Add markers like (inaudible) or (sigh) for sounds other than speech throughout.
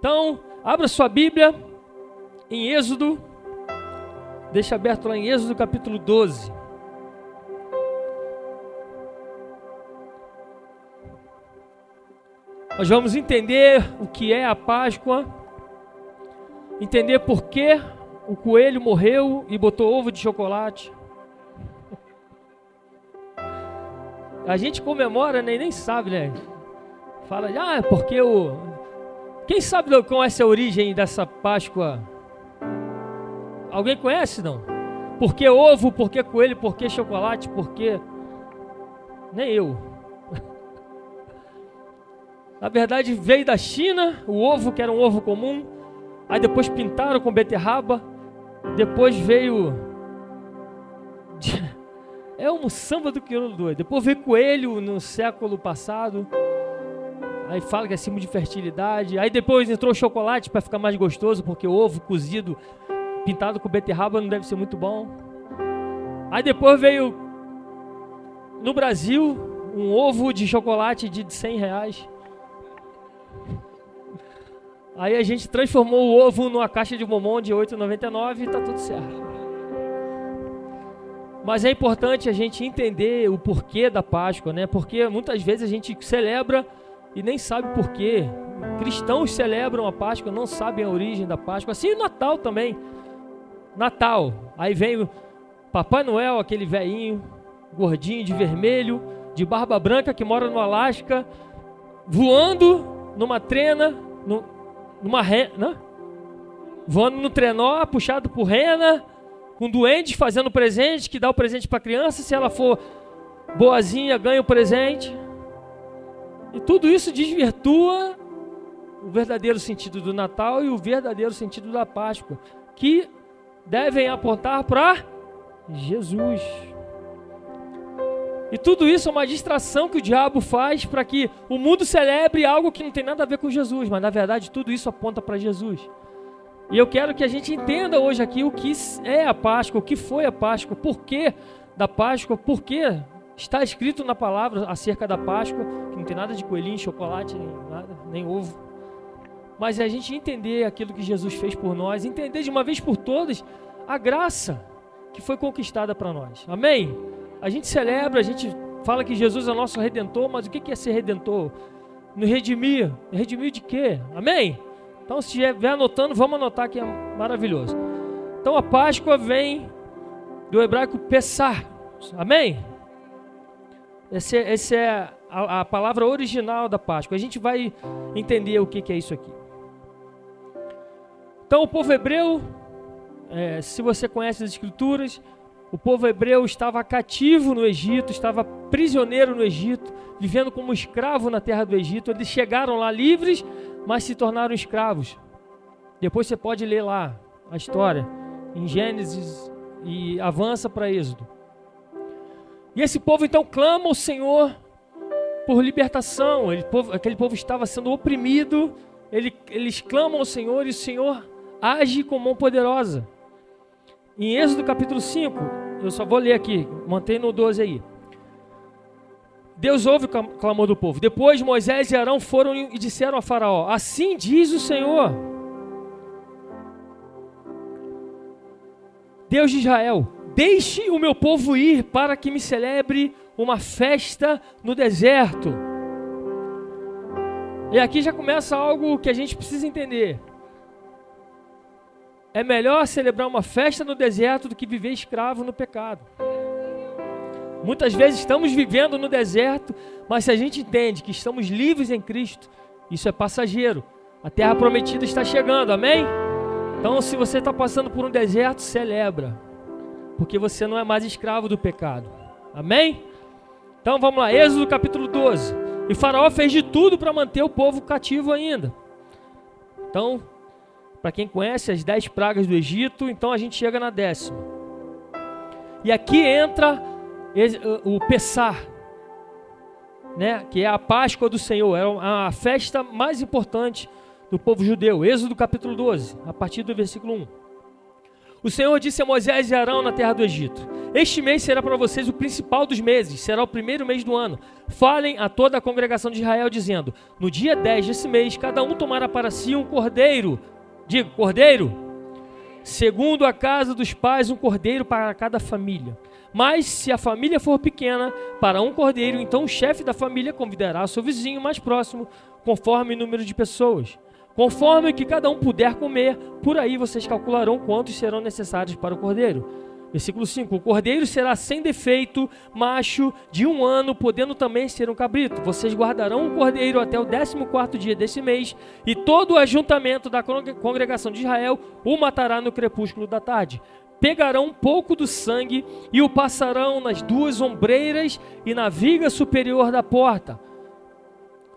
Então, abra sua Bíblia em Êxodo, deixa aberto lá em Êxodo capítulo 12. Nós vamos entender o que é a Páscoa, entender por que o coelho morreu e botou ovo de chocolate. A gente comemora, né? nem sabe, né? Fala, ah, é porque o. Quem sabe qual é a origem dessa Páscoa? Alguém conhece, não? Por que ovo, por que coelho, por que chocolate, por que. Nem eu. (laughs) Na verdade, veio da China, o ovo, que era um ovo comum. Aí depois pintaram com beterraba. Depois veio. (laughs) É um samba do crioulo doido. Depois veio coelho no século passado. Aí fala que é símbolo de fertilidade. Aí depois entrou chocolate para ficar mais gostoso, porque o ovo cozido, pintado com beterraba, não deve ser muito bom. Aí depois veio no Brasil um ovo de chocolate de 100 reais. Aí a gente transformou o ovo numa caixa de bombom de 8,99 e tá tudo certo. Mas é importante a gente entender o porquê da Páscoa, né? Porque muitas vezes a gente celebra e nem sabe porquê. Cristãos celebram a Páscoa, não sabem a origem da Páscoa. Assim o Natal também. Natal. Aí vem o Papai Noel, aquele velhinho, gordinho de vermelho, de barba branca que mora no Alasca, voando numa trena, no, numa rena, né? voando no trenó, puxado por rena, com doentes fazendo presente, que dá o presente para a criança, se ela for boazinha, ganha o presente. E tudo isso desvirtua o verdadeiro sentido do Natal e o verdadeiro sentido da Páscoa, que devem apontar para Jesus. E tudo isso é uma distração que o diabo faz para que o mundo celebre algo que não tem nada a ver com Jesus, mas na verdade tudo isso aponta para Jesus. E eu quero que a gente entenda hoje aqui o que é a Páscoa, o que foi a Páscoa, por que da Páscoa, por que está escrito na palavra acerca da Páscoa, que não tem nada de coelhinho, chocolate, nem nada, nem ovo. Mas é a gente entender aquilo que Jesus fez por nós, entender de uma vez por todas a graça que foi conquistada para nós. Amém? A gente celebra, a gente fala que Jesus é nosso redentor, mas o que é ser redentor? No redimir. Redimir de quê? Amém? Então, se estiver anotando, vamos anotar que é maravilhoso. Então, a Páscoa vem do hebraico pesar. Amém? Essa é, esse é a, a, palavra original da Páscoa. A gente vai entender o que, que é isso aqui. Então, o povo hebreu, é, se você conhece as Escrituras, o povo hebreu estava cativo no Egito, estava prisioneiro no Egito, vivendo como escravo na terra do Egito. Eles chegaram lá livres, mas se tornaram escravos. Depois você pode ler lá a história em Gênesis e avança para Êxodo. E esse povo então clama ao Senhor por libertação. povo, aquele povo estava sendo oprimido. Ele, eles clamam ao Senhor e o Senhor age com mão poderosa. Em Êxodo capítulo 5, eu só vou ler aqui, mantém no 12 aí. Deus ouve o clamor do povo. Depois Moisés e Arão foram e disseram a Faraó: Assim diz o Senhor, Deus de Israel: Deixe o meu povo ir para que me celebre uma festa no deserto. E aqui já começa algo que a gente precisa entender. É melhor celebrar uma festa no deserto do que viver escravo no pecado. Muitas vezes estamos vivendo no deserto, mas se a gente entende que estamos livres em Cristo, isso é passageiro. A terra prometida está chegando, amém? Então, se você está passando por um deserto, celebra, porque você não é mais escravo do pecado, amém? Então vamos lá, Êxodo capítulo 12. E Faraó fez de tudo para manter o povo cativo ainda. Então, para quem conhece as dez pragas do Egito, então a gente chega na décima. E aqui entra o Pessar, né, que é a Páscoa do Senhor, é a festa mais importante do povo judeu. Êxodo capítulo 12, a partir do versículo 1. O Senhor disse a Moisés e Arão na terra do Egito: Este mês será para vocês o principal dos meses, será o primeiro mês do ano. Falem a toda a congregação de Israel, dizendo: No dia 10 desse mês, cada um tomará para si um cordeiro. Digo, cordeiro? Segundo a casa dos pais, um cordeiro para cada família. Mas se a família for pequena, para um cordeiro, então o chefe da família convidará seu vizinho mais próximo, conforme o número de pessoas. Conforme o que cada um puder comer, por aí vocês calcularão quantos serão necessários para o cordeiro. Versículo 5: O cordeiro será sem defeito, macho, de um ano, podendo também ser um cabrito. Vocês guardarão o cordeiro até o décimo quarto dia desse mês, e todo o ajuntamento da congregação de Israel o matará no crepúsculo da tarde. Pegarão um pouco do sangue e o passarão nas duas ombreiras e na viga superior da porta.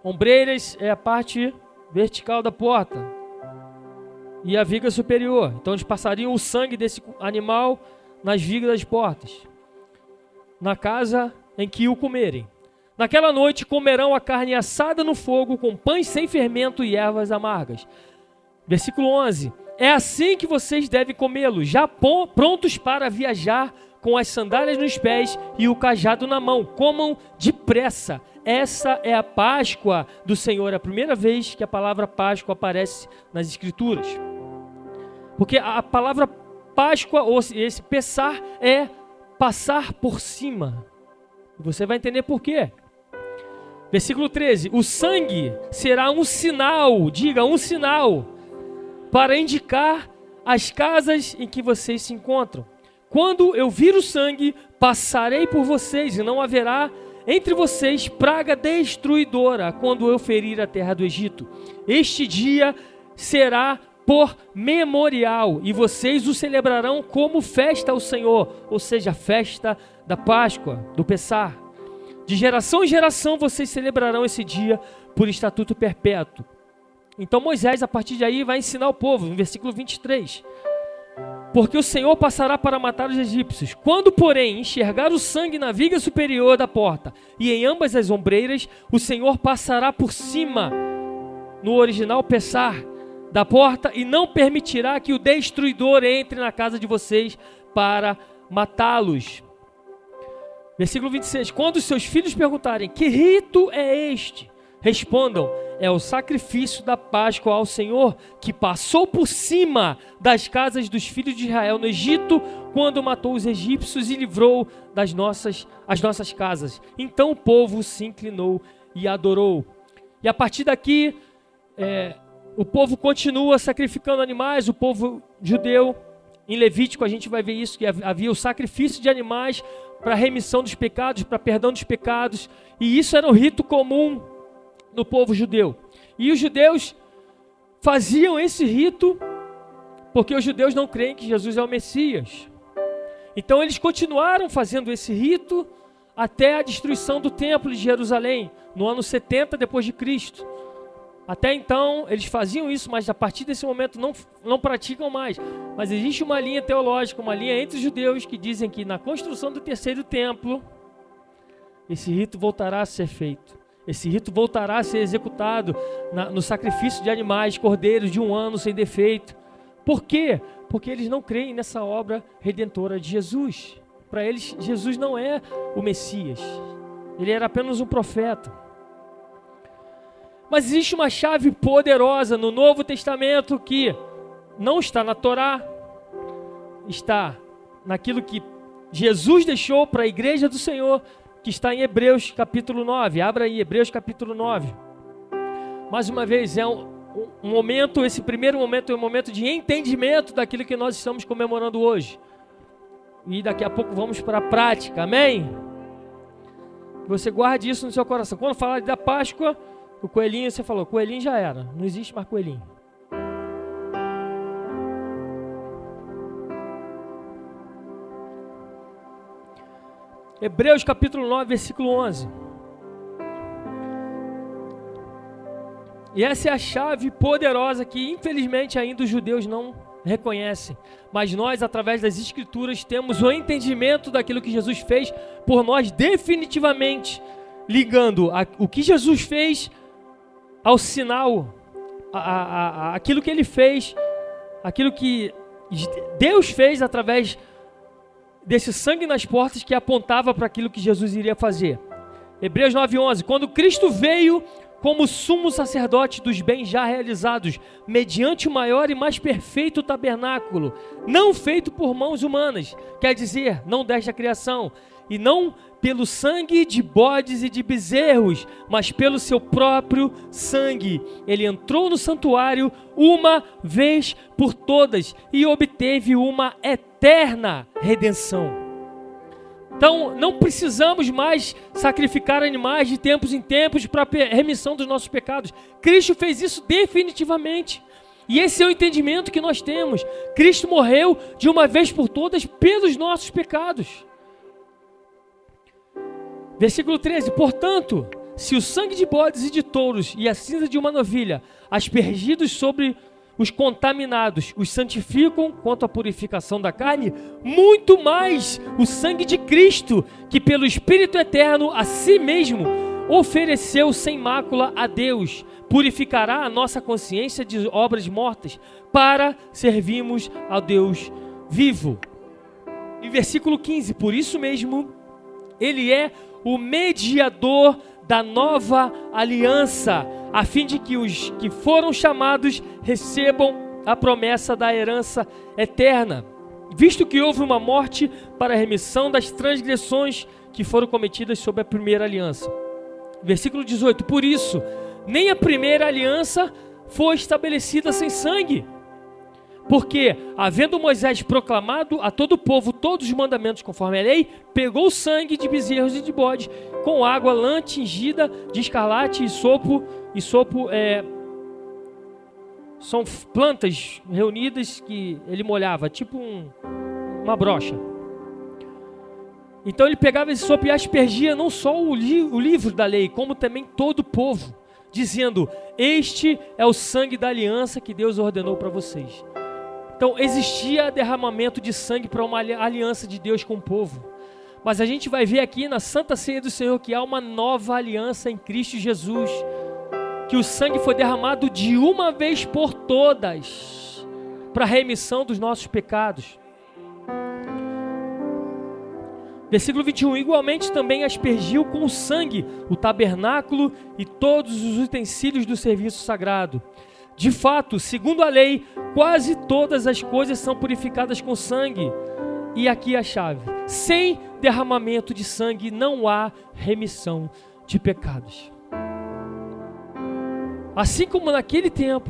Ombreiras é a parte vertical da porta e a viga superior. Então eles passariam o sangue desse animal nas vigas das portas, na casa em que o comerem. Naquela noite comerão a carne assada no fogo, com pães sem fermento e ervas amargas. Versículo 11: É assim que vocês devem comê-lo, já prontos para viajar, com as sandálias nos pés e o cajado na mão. Comam depressa. Essa é a Páscoa do Senhor, é a primeira vez que a palavra Páscoa aparece nas Escrituras. Porque a palavra Páscoa, ou esse pensar, é passar por cima. Você vai entender por quê. Versículo 13: O sangue será um sinal, diga um sinal, para indicar as casas em que vocês se encontram. Quando eu vir o sangue, passarei por vocês, e não haverá entre vocês praga destruidora quando eu ferir a terra do Egito. Este dia será por memorial, e vocês o celebrarão como festa ao Senhor, ou seja, festa da Páscoa, do Pessar. De geração em geração vocês celebrarão esse dia por estatuto perpétuo. Então Moisés, a partir de aí, vai ensinar o povo, no versículo 23. Porque o Senhor passará para matar os egípcios. Quando, porém, enxergar o sangue na viga superior da porta e em ambas as ombreiras, o Senhor passará por cima, no original Pessar, da porta e não permitirá que o destruidor entre na casa de vocês para matá-los. Versículo 26: Quando seus filhos perguntarem: Que rito é este? Respondam: É o sacrifício da Páscoa ao Senhor que passou por cima das casas dos filhos de Israel no Egito, quando matou os egípcios e livrou das nossas as nossas casas. Então o povo se inclinou e adorou. E a partir daqui, é, o povo continua sacrificando animais, o povo judeu. Em Levítico a gente vai ver isso, que havia o sacrifício de animais para remissão dos pecados, para perdão dos pecados. E isso era um rito comum no povo judeu. E os judeus faziam esse rito porque os judeus não creem que Jesus é o Messias. Então eles continuaram fazendo esse rito até a destruição do templo de Jerusalém, no ano 70 depois de Cristo. Até então, eles faziam isso, mas a partir desse momento não, não praticam mais. Mas existe uma linha teológica, uma linha entre os judeus que dizem que na construção do terceiro templo, esse rito voltará a ser feito. Esse rito voltará a ser executado na, no sacrifício de animais, cordeiros de um ano sem defeito. Por quê? Porque eles não creem nessa obra redentora de Jesus. Para eles, Jesus não é o Messias. Ele era apenas um profeta. Mas existe uma chave poderosa no Novo Testamento que não está na Torá, está naquilo que Jesus deixou para a igreja do Senhor, que está em Hebreus capítulo 9. Abra aí, Hebreus capítulo 9. Mais uma vez, é um, um momento, esse primeiro momento é um momento de entendimento daquilo que nós estamos comemorando hoje. E daqui a pouco vamos para a prática, amém? Você guarde isso no seu coração. Quando falar da Páscoa, o coelhinho, você falou, coelhinho já era. Não existe mais coelhinho. Hebreus capítulo 9, versículo 11. E essa é a chave poderosa que, infelizmente, ainda os judeus não reconhecem. Mas nós, através das Escrituras, temos o entendimento daquilo que Jesus fez por nós, definitivamente ligando a, o que Jesus fez ao sinal, a, a, a, aquilo que ele fez, aquilo que Deus fez através desse sangue nas portas que apontava para aquilo que Jesus iria fazer. Hebreus 9:11, quando Cristo veio como sumo sacerdote dos bens já realizados, mediante o maior e mais perfeito tabernáculo, não feito por mãos humanas, quer dizer, não desta criação, e não pelo sangue de bodes e de bezerros, mas pelo seu próprio sangue. Ele entrou no santuário uma vez por todas e obteve uma eterna redenção. Então, não precisamos mais sacrificar animais de tempos em tempos para remissão dos nossos pecados. Cristo fez isso definitivamente. E esse é o entendimento que nós temos. Cristo morreu de uma vez por todas pelos nossos pecados. Versículo 13: Portanto, se o sangue de bodes e de touros e a cinza de uma novilha, aspergidos sobre os contaminados os santificam quanto à purificação da carne, muito mais o sangue de Cristo, que pelo Espírito Eterno a si mesmo ofereceu sem mácula a Deus, purificará a nossa consciência de obras mortas, para servirmos ao Deus vivo. E versículo 15: Por isso mesmo, Ele é o mediador da nova aliança, a fim de que os que foram chamados recebam a promessa da herança eterna, visto que houve uma morte para a remissão das transgressões que foram cometidas sob a primeira aliança. Versículo 18: Por isso, nem a primeira aliança foi estabelecida sem sangue. Porque, havendo Moisés proclamado a todo o povo todos os mandamentos conforme a lei, pegou o sangue de bezerros e de bode com água lã tingida de escarlate e sopo, e sopo é, são plantas reunidas que ele molhava, tipo um, uma brocha. Então ele pegava esse sopo e aspergia não só o, li, o livro da lei, como também todo o povo, dizendo: Este é o sangue da aliança que Deus ordenou para vocês. Então existia derramamento de sangue para uma aliança de Deus com o povo. Mas a gente vai ver aqui na Santa Ceia do Senhor que há uma nova aliança em Cristo Jesus. Que o sangue foi derramado de uma vez por todas para a remissão dos nossos pecados. Versículo 21: Igualmente também aspergiu com sangue o tabernáculo e todos os utensílios do serviço sagrado. De fato, segundo a lei, quase todas as coisas são purificadas com sangue. E aqui a chave: sem derramamento de sangue não há remissão de pecados. Assim como naquele tempo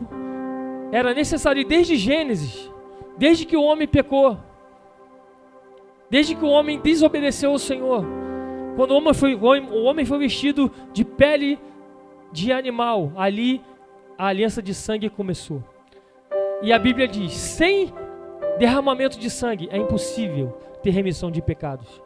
era necessário desde Gênesis, desde que o homem pecou, desde que o homem desobedeceu ao Senhor, quando o homem foi, o homem foi vestido de pele de animal, ali a aliança de sangue começou. E a Bíblia diz: sem derramamento de sangue é impossível ter remissão de pecados.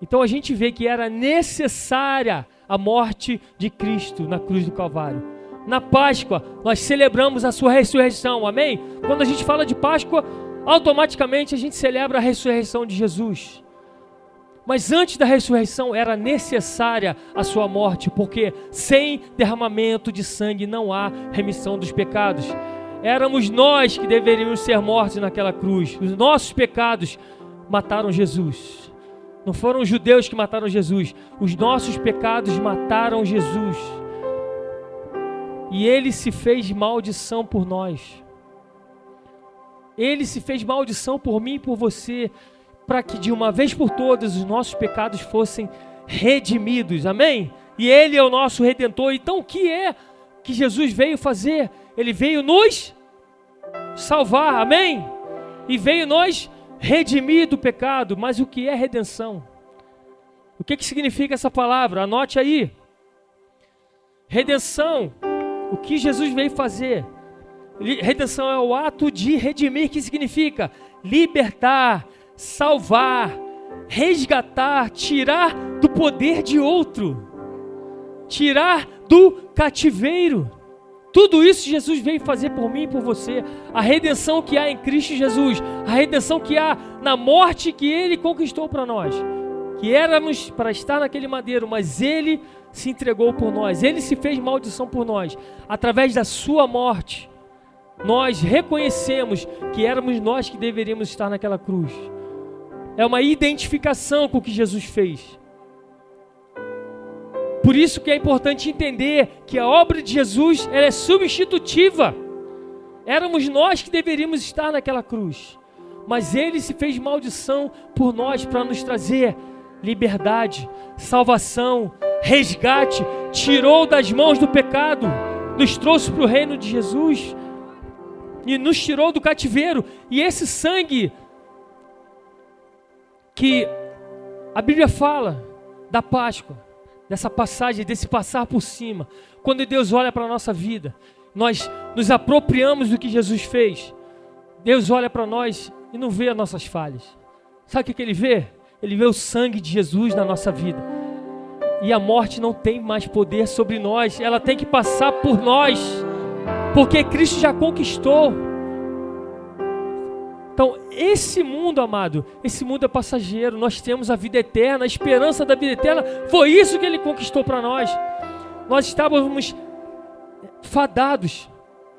Então a gente vê que era necessária a morte de Cristo na cruz do Calvário. Na Páscoa, nós celebramos a sua ressurreição, amém? Quando a gente fala de Páscoa, automaticamente a gente celebra a ressurreição de Jesus. Mas antes da ressurreição era necessária a sua morte, porque sem derramamento de sangue não há remissão dos pecados. Éramos nós que deveríamos ser mortos naquela cruz. Os nossos pecados mataram Jesus. Não foram os judeus que mataram Jesus. Os nossos pecados mataram Jesus. E ele se fez maldição por nós. Ele se fez maldição por mim e por você para que de uma vez por todas os nossos pecados fossem redimidos. Amém? E Ele é o nosso redentor. Então, o que é que Jesus veio fazer? Ele veio nos salvar. Amém? E veio nós redimir do pecado. Mas o que é redenção? O que, que significa essa palavra? Anote aí. Redenção. O que Jesus veio fazer? Redenção é o ato de redimir, que significa libertar, salvar, resgatar, tirar do poder de outro, tirar do cativeiro. Tudo isso Jesus veio fazer por mim e por você. A redenção que há em Cristo Jesus, a redenção que há na morte que ele conquistou para nós. Que éramos para estar naquele madeiro, mas ele se entregou por nós, ele se fez maldição por nós, através da sua morte. Nós reconhecemos que éramos nós que deveríamos estar naquela cruz. É uma identificação com o que Jesus fez. Por isso que é importante entender que a obra de Jesus é substitutiva. Éramos nós que deveríamos estar naquela cruz, mas ele se fez maldição por nós para nos trazer liberdade, salvação, resgate, tirou das mãos do pecado, nos trouxe para o reino de Jesus e nos tirou do cativeiro. E esse sangue que a Bíblia fala da Páscoa, dessa passagem, desse passar por cima, quando Deus olha para a nossa vida, nós nos apropriamos do que Jesus fez. Deus olha para nós e não vê as nossas falhas. Sabe o que, ele vê? Ele vê o sangue de Jesus na nossa vida. E a morte não tem mais poder sobre nós, ela tem que passar por nós, porque Cristo já conquistou. Então, esse mundo, amado, esse mundo é passageiro. Nós temos a vida eterna, a esperança da vida eterna. Foi isso que ele conquistou para nós. Nós estávamos fadados,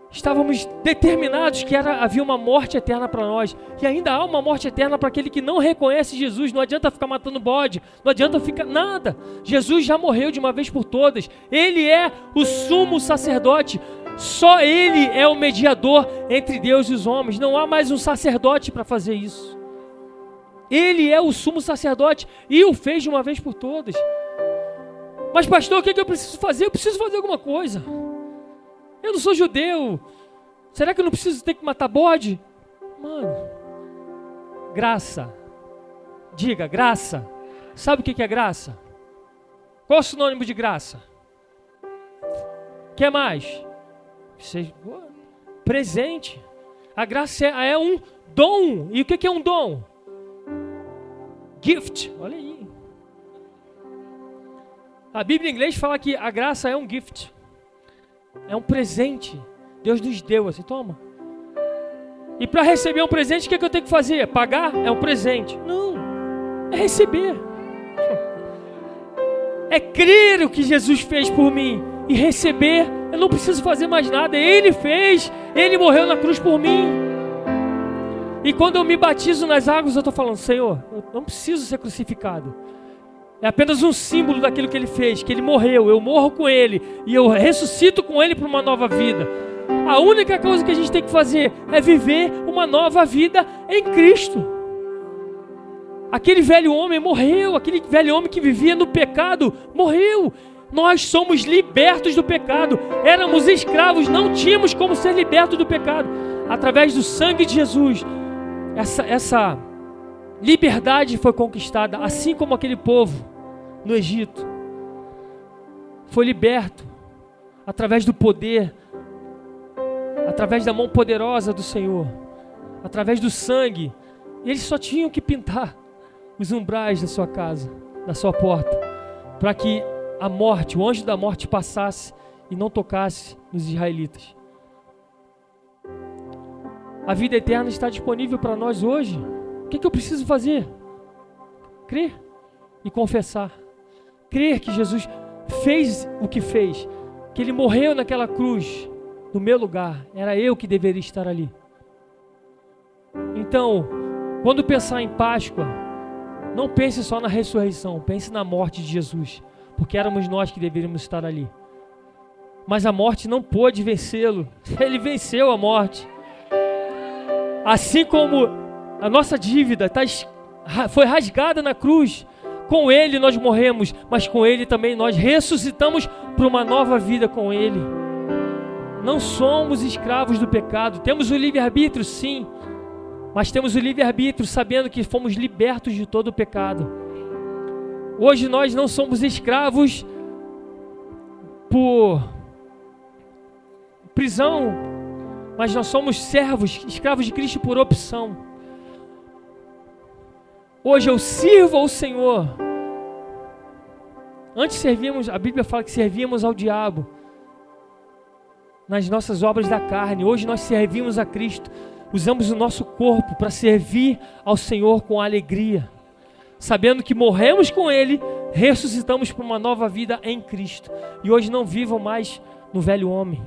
estávamos determinados que era, havia uma morte eterna para nós. E ainda há uma morte eterna para aquele que não reconhece Jesus. Não adianta ficar matando bode, não adianta ficar nada. Jesus já morreu de uma vez por todas. Ele é o sumo sacerdote. Só Ele é o mediador entre Deus e os homens. Não há mais um sacerdote para fazer isso. Ele é o sumo sacerdote e o fez de uma vez por todas. Mas, pastor, o que, é que eu preciso fazer? Eu preciso fazer alguma coisa. Eu não sou judeu. Será que eu não preciso ter que matar bode? Mano, graça. Diga, graça. Sabe o que é graça? Qual é o sinônimo de graça? Quer mais? Seja, presente. A graça é, é um dom. E o que é um dom? Gift. Olha aí. A Bíblia em inglês fala que a graça é um gift. É um presente. Deus nos deu assim, toma. E para receber um presente, o que, é que eu tenho que fazer? Pagar? É um presente. Não. É receber. É crer o que Jesus fez por mim e receber eu não preciso fazer mais nada. Ele fez. Ele morreu na cruz por mim. E quando eu me batizo nas águas, eu estou falando, Senhor, eu não preciso ser crucificado. É apenas um símbolo daquilo que ele fez, que ele morreu, eu morro com ele e eu ressuscito com ele para uma nova vida. A única coisa que a gente tem que fazer é viver uma nova vida em Cristo. Aquele velho homem morreu, aquele velho homem que vivia no pecado morreu. Nós somos libertos do pecado. Éramos escravos, não tínhamos como ser libertos do pecado. Através do sangue de Jesus, essa, essa liberdade foi conquistada, assim como aquele povo no Egito foi liberto através do poder, através da mão poderosa do Senhor, através do sangue. Eles só tinham que pintar os umbrais da sua casa, da sua porta, para que a morte, o anjo da morte passasse e não tocasse nos israelitas. A vida eterna está disponível para nós hoje. O que, que eu preciso fazer? Crer e confessar. Crer que Jesus fez o que fez, que ele morreu naquela cruz no meu lugar. Era eu que deveria estar ali. Então, quando pensar em Páscoa, não pense só na ressurreição, pense na morte de Jesus porque éramos nós que deveríamos estar ali. Mas a morte não pôde vencê-lo, (laughs) ele venceu a morte. Assim como a nossa dívida tá, foi rasgada na cruz, com ele nós morremos, mas com ele também nós ressuscitamos para uma nova vida com ele. Não somos escravos do pecado, temos o livre-arbítrio, sim, mas temos o livre-arbítrio sabendo que fomos libertos de todo o pecado. Hoje nós não somos escravos por prisão, mas nós somos servos, escravos de Cristo por opção. Hoje eu sirvo ao Senhor. Antes servíamos, a Bíblia fala que servíamos ao diabo nas nossas obras da carne. Hoje nós servimos a Cristo. Usamos o nosso corpo para servir ao Senhor com alegria sabendo que morremos com Ele, ressuscitamos para uma nova vida em Cristo. E hoje não vivo mais no velho homem,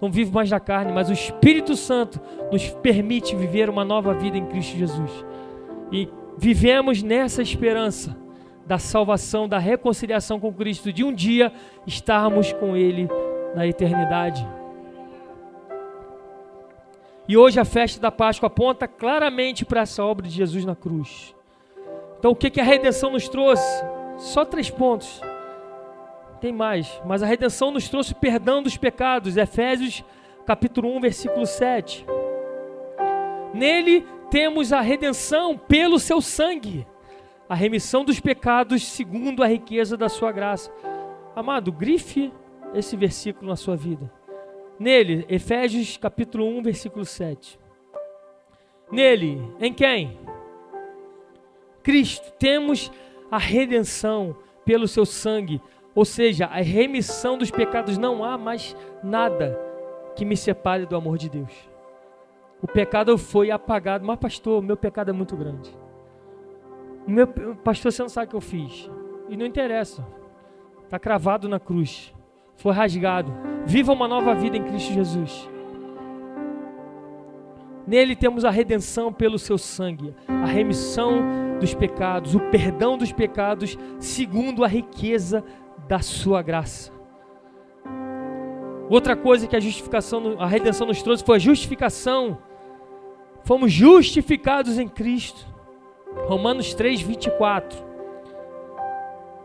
não vivo mais na carne, mas o Espírito Santo nos permite viver uma nova vida em Cristo Jesus. E vivemos nessa esperança da salvação, da reconciliação com Cristo, de um dia estarmos com Ele na eternidade. E hoje a festa da Páscoa aponta claramente para essa obra de Jesus na cruz. Então o que, que a redenção nos trouxe? Só três pontos. Tem mais, mas a redenção nos trouxe perdão dos pecados. Efésios capítulo 1, versículo 7. Nele temos a redenção pelo seu sangue, a remissão dos pecados segundo a riqueza da sua graça. Amado, grife esse versículo na sua vida. Nele, Efésios capítulo 1, versículo 7. Nele, em quem? Cristo, temos a redenção pelo seu sangue, ou seja, a remissão dos pecados. Não há mais nada que me separe do amor de Deus. O pecado foi apagado, mas pastor, meu pecado é muito grande. Meu pastor, você não sabe o que eu fiz. E não interessa. Está cravado na cruz foi rasgado. Viva uma nova vida em Cristo Jesus. Nele temos a redenção pelo seu sangue, a remissão dos pecados, o perdão dos pecados, segundo a riqueza da sua graça. Outra coisa que a justificação, a redenção nos trouxe foi a justificação. Fomos justificados em Cristo. Romanos 3, 24.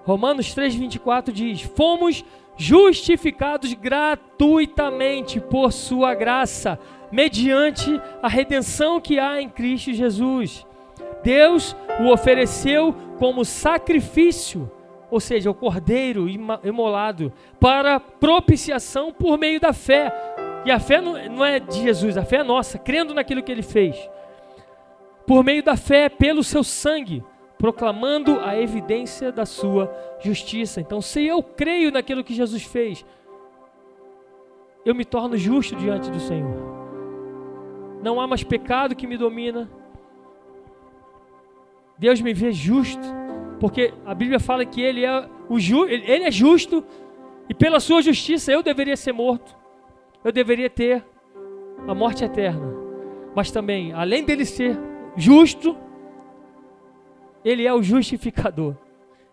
Romanos 3, 24 diz: Fomos justificados gratuitamente por Sua graça, mediante a redenção que há em Cristo Jesus. Deus o ofereceu como sacrifício, ou seja, o cordeiro imolado, para propiciação por meio da fé. E a fé não é de Jesus, a fé é nossa, crendo naquilo que ele fez. Por meio da fé, pelo seu sangue proclamando a evidência da sua justiça. Então, se eu creio naquilo que Jesus fez, eu me torno justo diante do Senhor. Não há mais pecado que me domina. Deus me vê justo, porque a Bíblia fala que ele é o ju, ele é justo e pela sua justiça eu deveria ser morto. Eu deveria ter a morte eterna. Mas também, além dele ser justo, ele é o justificador.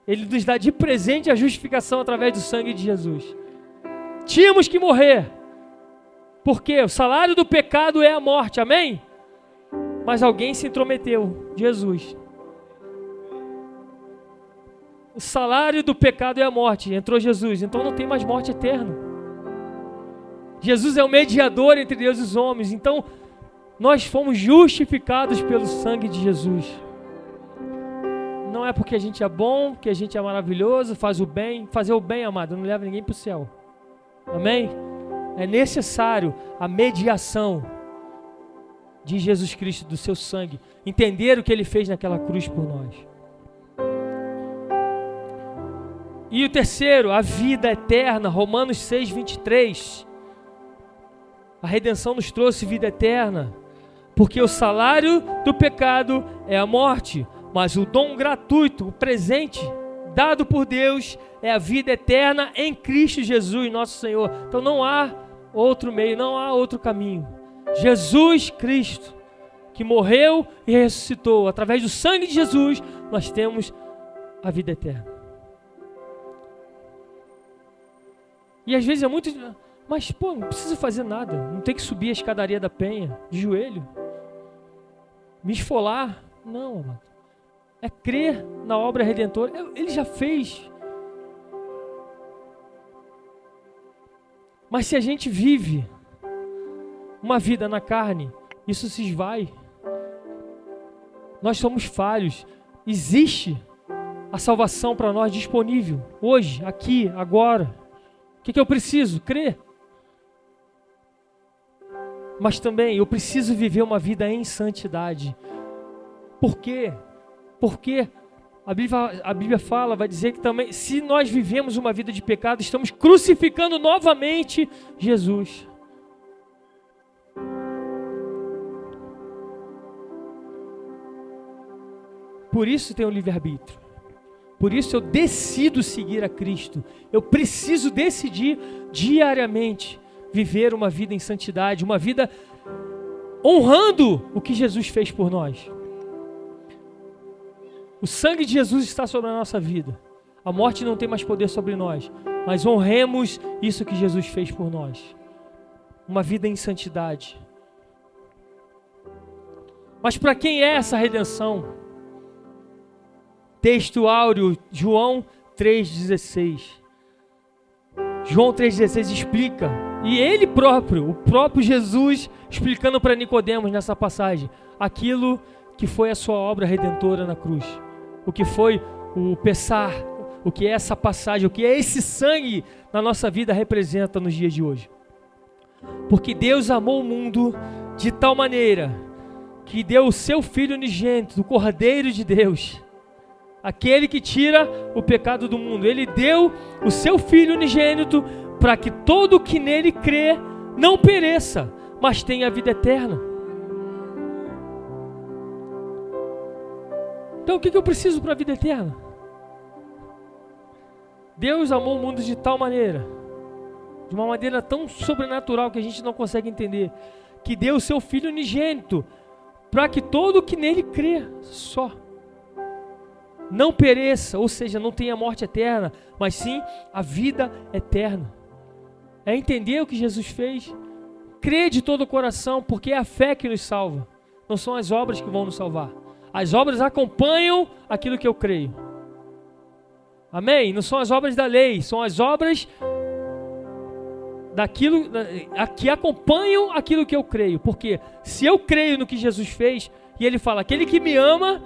Ele nos dá de presente a justificação através do sangue de Jesus. Tínhamos que morrer. Porque o salário do pecado é a morte, amém? Mas alguém se intrometeu, Jesus. O salário do pecado é a morte, entrou Jesus, então não tem mais morte eterna. Jesus é o mediador entre Deus e os homens, então nós fomos justificados pelo sangue de Jesus não é porque a gente é bom, que a gente é maravilhoso, faz o bem. Fazer o bem, amado, não leva ninguém para o céu. Amém? É necessário a mediação de Jesus Cristo, do seu sangue. Entender o que ele fez naquela cruz por nós. E o terceiro, a vida eterna, Romanos 6, 23. A redenção nos trouxe vida eterna, porque o salário do pecado é a morte, mas o dom gratuito, o presente dado por Deus é a vida eterna em Cristo Jesus, nosso Senhor. Então não há outro meio, não há outro caminho. Jesus Cristo, que morreu e ressuscitou, através do sangue de Jesus, nós temos a vida eterna. E às vezes é muito. Mas, pô, não precisa fazer nada. Não tem que subir a escadaria da penha de joelho. Me esfolar. Não, amado é crer na obra redentora. Ele já fez. Mas se a gente vive uma vida na carne, isso se esvai. Nós somos falhos. Existe a salvação para nós disponível hoje, aqui, agora. O que, que eu preciso? Crer. Mas também eu preciso viver uma vida em santidade. Por quê? Porque a Bíblia, a Bíblia fala, vai dizer que também, se nós vivemos uma vida de pecado, estamos crucificando novamente Jesus. Por isso tem o livre-arbítrio. Por isso eu decido seguir a Cristo. Eu preciso decidir diariamente viver uma vida em santidade, uma vida honrando o que Jesus fez por nós. O sangue de Jesus está sobre a nossa vida. A morte não tem mais poder sobre nós, mas honremos isso que Jesus fez por nós. Uma vida em santidade. Mas para quem é essa redenção? Texto áureo, João 3,16. João 3,16 explica, e ele próprio, o próprio Jesus, explicando para Nicodemos nessa passagem, aquilo que foi a sua obra redentora na cruz. O que foi o pesar, o que é essa passagem, o que é esse sangue na nossa vida representa nos dias de hoje. Porque Deus amou o mundo de tal maneira que deu o seu Filho unigênito, o Cordeiro de Deus, aquele que tira o pecado do mundo. Ele deu o seu Filho unigênito para que todo que nele crê não pereça, mas tenha a vida eterna. Então o que eu preciso para a vida eterna? Deus amou o mundo de tal maneira, de uma maneira tão sobrenatural que a gente não consegue entender, que deu o seu Filho unigênito para que todo que nele crê só não pereça, ou seja, não tenha morte eterna, mas sim a vida eterna. É entender o que Jesus fez, crer de todo o coração, porque é a fé que nos salva, não são as obras que vão nos salvar. As obras acompanham aquilo que eu creio. Amém? Não são as obras da lei, são as obras daquilo que acompanham aquilo que eu creio. Porque se eu creio no que Jesus fez, e ele fala: "Aquele que me ama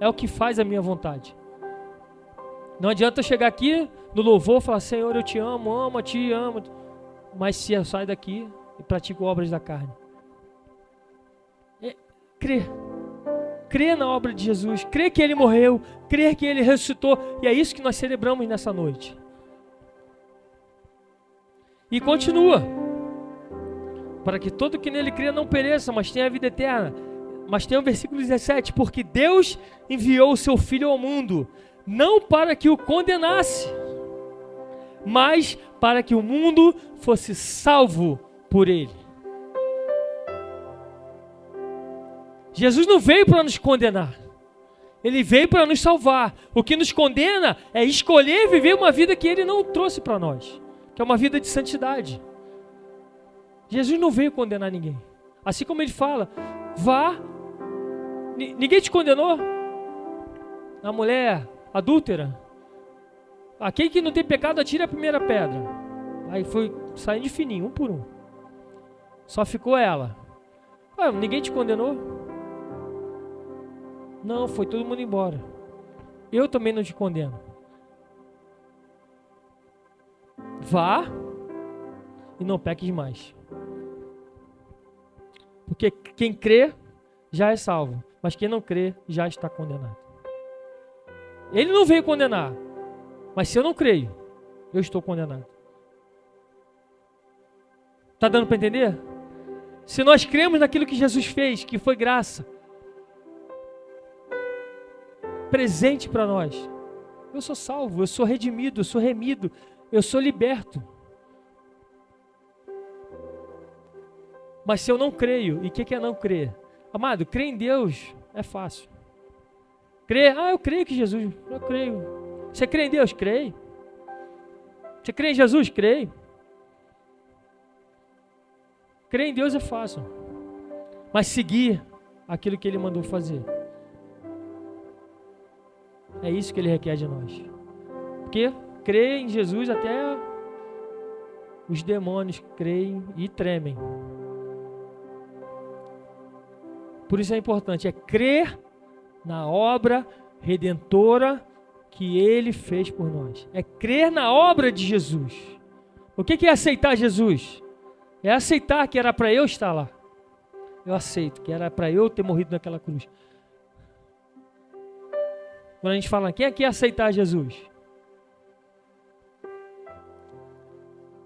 é o que faz a minha vontade". Não adianta eu chegar aqui no louvor e falar: "Senhor, eu te amo, amo, te amo", mas se eu saio daqui e pratico obras da carne. É, crer crer na obra de Jesus, crer que ele morreu, crer que ele ressuscitou, e é isso que nós celebramos nessa noite. E continua. Para que todo que nele crê não pereça, mas tenha a vida eterna. Mas tem o versículo 17: Porque Deus enviou o seu Filho ao mundo, não para que o condenasse, mas para que o mundo fosse salvo por ele. Jesus não veio para nos condenar. Ele veio para nos salvar. O que nos condena é escolher viver uma vida que ele não trouxe para nós, que é uma vida de santidade. Jesus não veio condenar ninguém. Assim como ele fala, vá. N ninguém te condenou? A mulher adúltera? Aquele que não tem pecado, atira a primeira pedra. Aí foi saindo de fininho, um por um. Só ficou ela. Ué, ninguém te condenou? Não, foi todo mundo embora. Eu também não te condeno. Vá e não peques mais. Porque quem crê já é salvo, mas quem não crê já está condenado. Ele não veio condenar, mas se eu não creio, eu estou condenado. Tá dando para entender? Se nós cremos naquilo que Jesus fez, que foi graça, presente para nós. Eu sou salvo, eu sou redimido, eu sou remido, eu sou liberto. Mas se eu não creio, e o que, que é não crer? Amado, crer em Deus é fácil. Crer, ah, eu creio que Jesus, eu creio. Você crê em Deus? Creio. Você crê em Jesus? Creio. Crer em Deus é fácil. Mas seguir aquilo que Ele mandou fazer é isso que ele requer de nós. Porque crer em Jesus até os demônios creem e tremem. Por isso é importante, é crer na obra redentora que ele fez por nós. É crer na obra de Jesus. O que é aceitar Jesus? É aceitar que era para eu estar lá. Eu aceito que era para eu ter morrido naquela cruz. Quando a gente fala, quem aqui aceitar Jesus?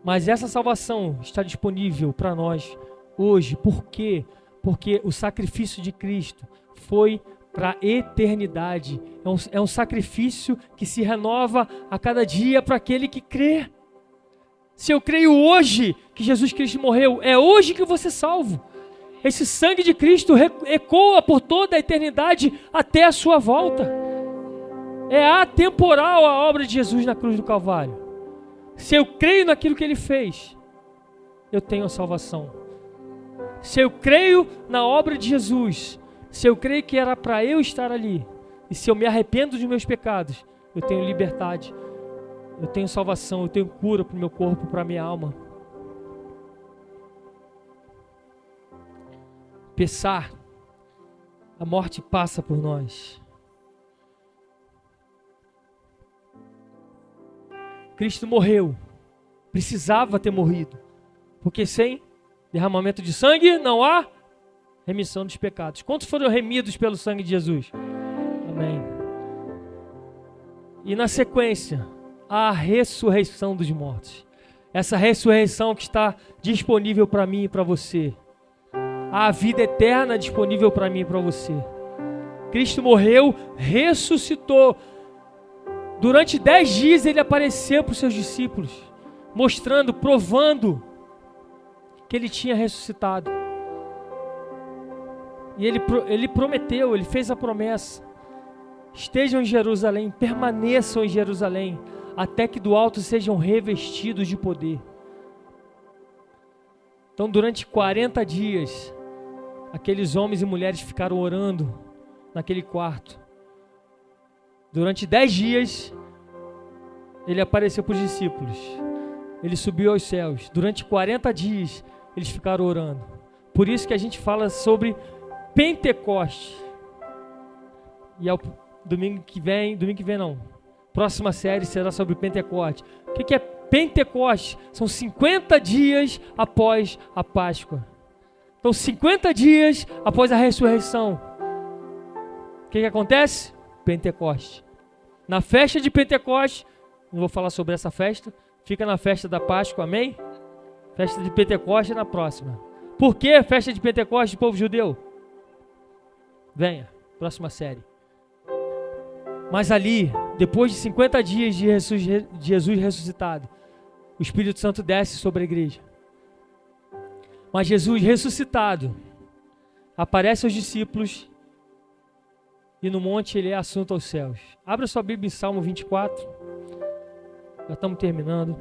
Mas essa salvação está disponível para nós hoje. Por quê? Porque o sacrifício de Cristo foi para a eternidade. É um, é um sacrifício que se renova a cada dia para aquele que crê. Se eu creio hoje que Jesus Cristo morreu, é hoje que ser salvo. Esse sangue de Cristo ecoa por toda a eternidade até a sua volta. É atemporal a obra de Jesus na cruz do Calvário. Se eu creio naquilo que ele fez, eu tenho a salvação. Se eu creio na obra de Jesus, se eu creio que era para eu estar ali, e se eu me arrependo dos meus pecados, eu tenho liberdade, eu tenho salvação, eu tenho cura para o meu corpo, para a minha alma. Pensar, a morte passa por nós. Cristo morreu, precisava ter morrido, porque sem derramamento de sangue não há remissão dos pecados. Quantos foram remidos pelo sangue de Jesus? Amém. E na sequência, a ressurreição dos mortos. Essa ressurreição que está disponível para mim e para você. A vida eterna disponível para mim e para você. Cristo morreu, ressuscitou. Durante dez dias ele apareceu para os seus discípulos, mostrando, provando que ele tinha ressuscitado. E ele, ele prometeu, ele fez a promessa: estejam em Jerusalém, permaneçam em Jerusalém, até que do alto sejam revestidos de poder. Então, durante 40 dias, aqueles homens e mulheres ficaram orando naquele quarto. Durante 10 dias, ele apareceu para os discípulos. Ele subiu aos céus. Durante 40 dias, eles ficaram orando. Por isso que a gente fala sobre Pentecoste. E ao domingo que vem, domingo que vem não. Próxima série será sobre Pentecoste. O que, é Pentecoste? São 50 dias após a Páscoa. Então, 50 dias após a ressurreição. O que, que acontece? Pentecoste. Na festa de Pentecoste, não vou falar sobre essa festa, fica na festa da Páscoa, amém? Festa de Pentecoste é na próxima. Por que festa de Pentecoste povo judeu? Venha, próxima série. Mas ali, depois de 50 dias de Jesus, de Jesus ressuscitado, o Espírito Santo desce sobre a igreja. Mas Jesus ressuscitado aparece aos discípulos e no monte ele é assunto aos céus. Abra sua Bíblia em Salmo 24. Já estamos terminando.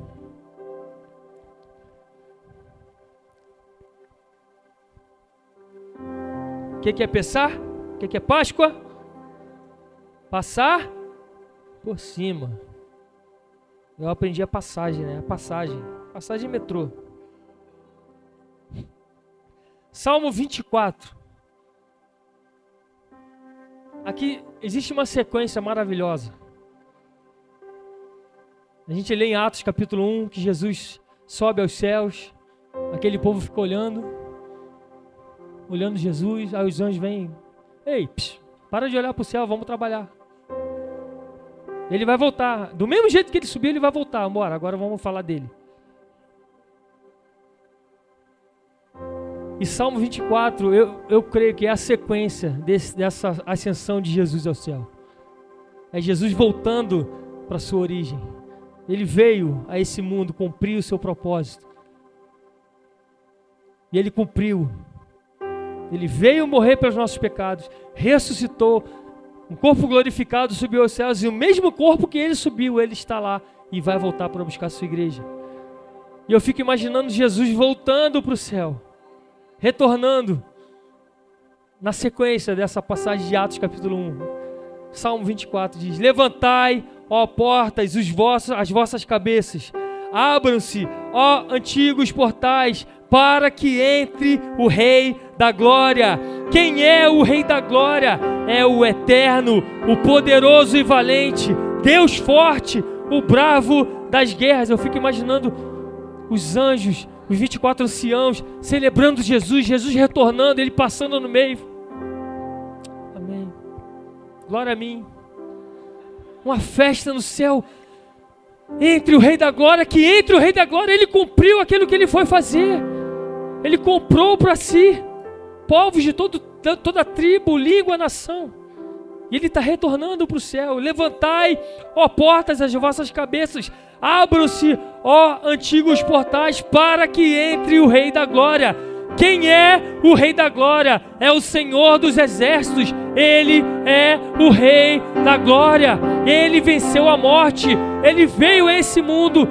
O que, que é pensar? O que, que é Páscoa? Passar por cima. Eu aprendi a passagem, né? A passagem. Passagem metrô. Salmo 24. Aqui existe uma sequência maravilhosa. A gente lê em Atos capítulo 1 que Jesus sobe aos céus, aquele povo fica olhando, olhando Jesus, aí os anjos vêm Ei, psh, para de olhar para o céu, vamos trabalhar. Ele vai voltar. Do mesmo jeito que ele subiu, ele vai voltar. Bora, agora vamos falar dele. E Salmo 24, eu, eu creio que é a sequência desse, dessa ascensão de Jesus ao céu. É Jesus voltando para sua origem. Ele veio a esse mundo cumprir o seu propósito. E ele cumpriu. Ele veio morrer pelos nossos pecados, ressuscitou, um corpo glorificado subiu aos céus, e o mesmo corpo que ele subiu, ele está lá e vai voltar para buscar a sua igreja. E eu fico imaginando Jesus voltando para o céu, retornando, na sequência dessa passagem de Atos capítulo 1. Salmo 24 diz: Levantai, ó portas, os vossos, as vossas cabeças, abram-se, ó antigos portais, para que entre o Rei da Glória. Quem é o Rei da Glória? É o eterno, o poderoso e valente, Deus forte, o bravo das guerras. Eu fico imaginando os anjos, os 24 anciãos, celebrando Jesus, Jesus retornando, ele passando no meio. Amém. Glória a mim. Uma festa no céu entre o Rei da Glória, que entre o Rei da Glória ele cumpriu aquilo que ele foi fazer. Ele comprou para si povos de todo, toda tribo, língua, nação. E ele está retornando para o céu. Levantai, ó portas, as vossas cabeças. Abram-se, ó antigos portais, para que entre o Rei da Glória. Quem é o Rei da Glória? É o Senhor dos Exércitos. Ele é o Rei da Glória. Ele venceu a morte. Ele veio a esse mundo.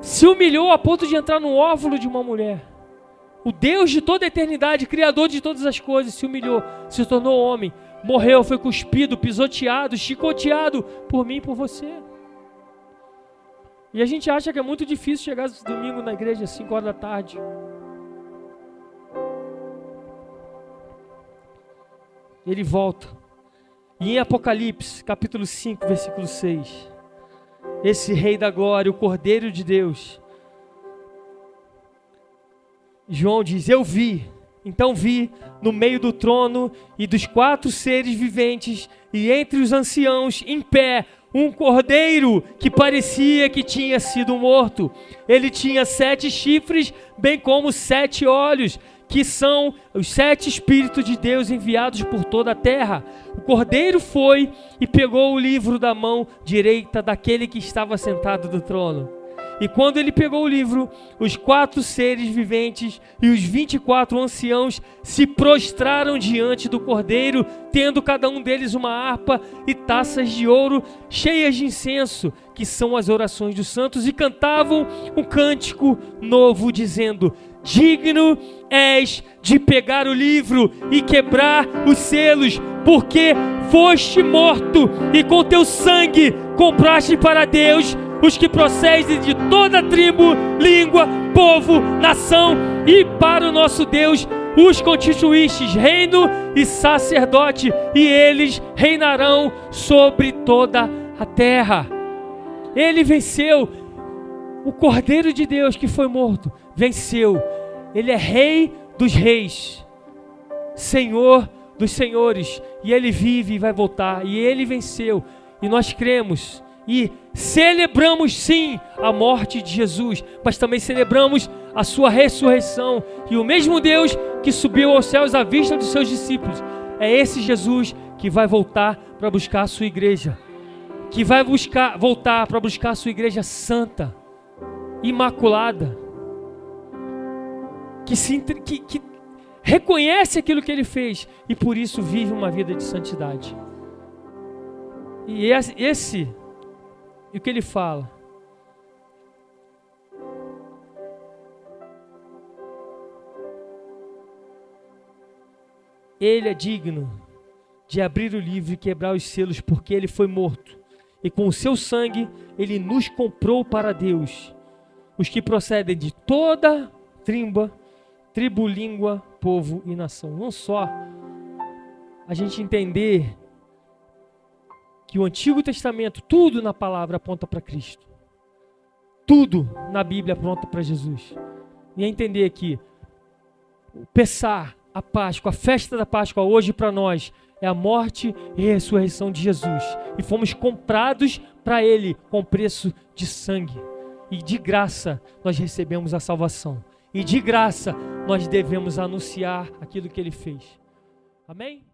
Se humilhou a ponto de entrar no óvulo de uma mulher. O Deus de toda a eternidade, Criador de todas as coisas, se humilhou, se tornou homem, morreu, foi cuspido, pisoteado, chicoteado por mim e por você. E a gente acha que é muito difícil chegar domingo na igreja às 5 horas da tarde. ele volta. E em Apocalipse, capítulo 5, versículo 6, esse Rei da Glória, o Cordeiro de Deus, João diz: Eu vi, então vi no meio do trono e dos quatro seres viventes e entre os anciãos, em pé, um cordeiro que parecia que tinha sido morto. Ele tinha sete chifres, bem como sete olhos que são os sete Espíritos de Deus enviados por toda a terra. O cordeiro foi e pegou o livro da mão direita daquele que estava sentado no trono. E quando ele pegou o livro, os quatro seres viventes e os vinte e quatro anciãos se prostraram diante do cordeiro, tendo cada um deles uma harpa e taças de ouro cheias de incenso, que são as orações dos santos, e cantavam um cântico novo, dizendo: Digno és de pegar o livro e quebrar os selos, porque foste morto e com teu sangue compraste para Deus os que procedem de toda tribo, língua, povo, nação e para o nosso Deus os constituístes reino e sacerdote, e eles reinarão sobre toda a terra. Ele venceu o Cordeiro de Deus que foi morto venceu. Ele é Rei dos Reis, Senhor dos Senhores, e ele vive e vai voltar, e ele venceu. E nós cremos e celebramos sim a morte de Jesus, mas também celebramos a sua ressurreição. E o mesmo Deus que subiu aos céus à vista dos seus discípulos, é esse Jesus que vai voltar para buscar a sua igreja, que vai buscar voltar para buscar a sua igreja santa, imaculada que, se, que, que reconhece aquilo que ele fez e por isso vive uma vida de santidade. E esse, e o que ele fala? Ele é digno de abrir o livro e quebrar os selos, porque ele foi morto. E com o seu sangue ele nos comprou para Deus, os que procedem de toda trimba, tribo, língua, povo e nação. Não só a gente entender que o Antigo Testamento, tudo na palavra aponta para Cristo. Tudo na Bíblia aponta para Jesus. E é entender que o Pessar, a Páscoa, a festa da Páscoa hoje para nós é a morte e ressurreição de Jesus. E fomos comprados para Ele com preço de sangue. E de graça nós recebemos a salvação. E de graça nós devemos anunciar aquilo que ele fez. Amém?